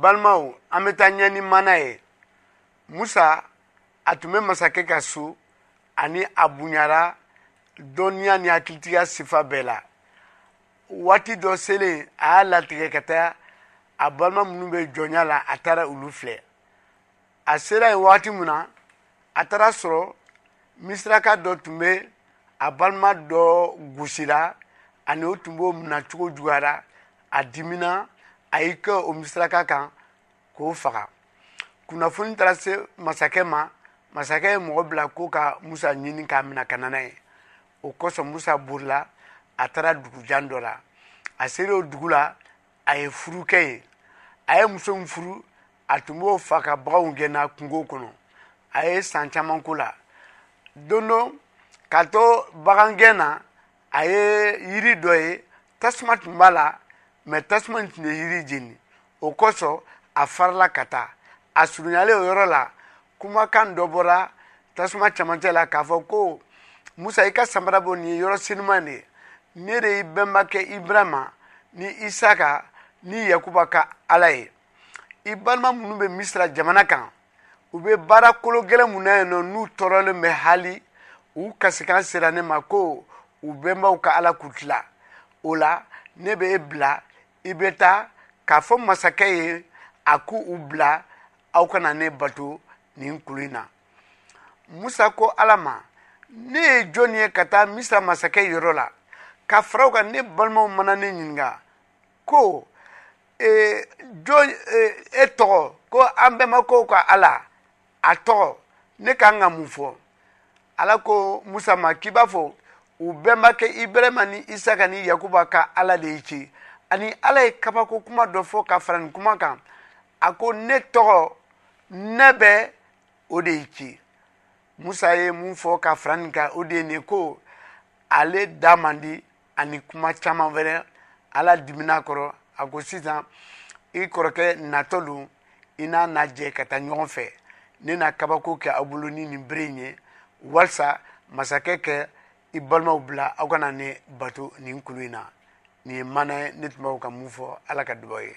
balimaw an bɛ taa ɲɛ ni mana ye musa a tun bɛ masakɛ ka so ani a bonyara dɔnniya ni hakilitigiya sifa bɛɛ la waati dɔ selen a y'a latigɛ ka taa a balima minnu bɛ jɔnya la a taara olu filɛ a sera yen wagati min na a taara sɔrɔ misiraka dɔ tun bɛ a balima dɔ gosira ani o tun b'o minɛ cogo juguyara a dimina a y'i kɛ o misiraka kan k'o faga kunnafoni taara se masakɛ ma masakɛ ye mɔgɔ bila ko ka musa ɲini k'a minɛ ka na n'a ye o kosɔn musa bolila a taara dugujan dɔ la a sera o dugu la a ye furu kɛ yen a ye muso min furu a tun b'o fa ka baganw gɛn n'a kungo kɔnɔ a ye san caman ko la don don ka to bagan gɛn na a ye yiri dɔ ye tasuma tun b'a la mɛ tasuma tun ye yiri jeni o kosɔn a farila ka taa a surunyalen o yɔrɔ la kumakan dɔ bɔra tasuma camancɛ la k'a fɔ ko musa i ka samara bɔ nin ye yɔrɔ seniman de ye ne de y'i bɛnbakɛ ibrahima ni isaka ni yakuba ka ala ye i balima minnu bɛ misira jamana kan u bɛ baara kolo gɛlɛn mun na yen nɔ n'u tɔɔrɔlen bɛ hali u kasikan sera ne ma ko u bɛnbaw ka ala k'u tila o la ne bɛ e bila i bɛ taa k'a fɔ masakɛ ye a k'u u bila aw kana ne bato nin kulu in na musa ko ala ma ne ye jɔn ye ka taa misa masakɛ yɔrɔ la ka faraw kan ne balimaw mana ne ɲininka ko ee, jɔn ee, e tɔgɔ ko an bɛnbakɛw ka ala a tɔgɔ ne ka kan ka mun fɔ ala ko musa ma k'i b'a fɔ u bɛnbakɛ ibrahima ni isaka ni yakuba ka ala de y'i ci ani ala ye kabako kuma dɔ fɔ ka fara nin kuma kan a ko ne tɔgɔ ne bɛ o de y'i ci musa ye mun fɔ ka fara nin kan o de ye nin ko ale da man di ani kuma caman wɛrɛ ala dimina kɔrɔ a ko sisan i kɔrɔkɛ natɔ don i n'a na jɛ ka taa ɲɔgɔn fɛ ne na kabako kɛ aw bolo ni nin bere in ye walisa masakɛ kɛ i balimaw bila aw kana ne bato nin kulu in na nin ye mana ye ne tun b'aw ka mun fɔ ala ka dubaw ye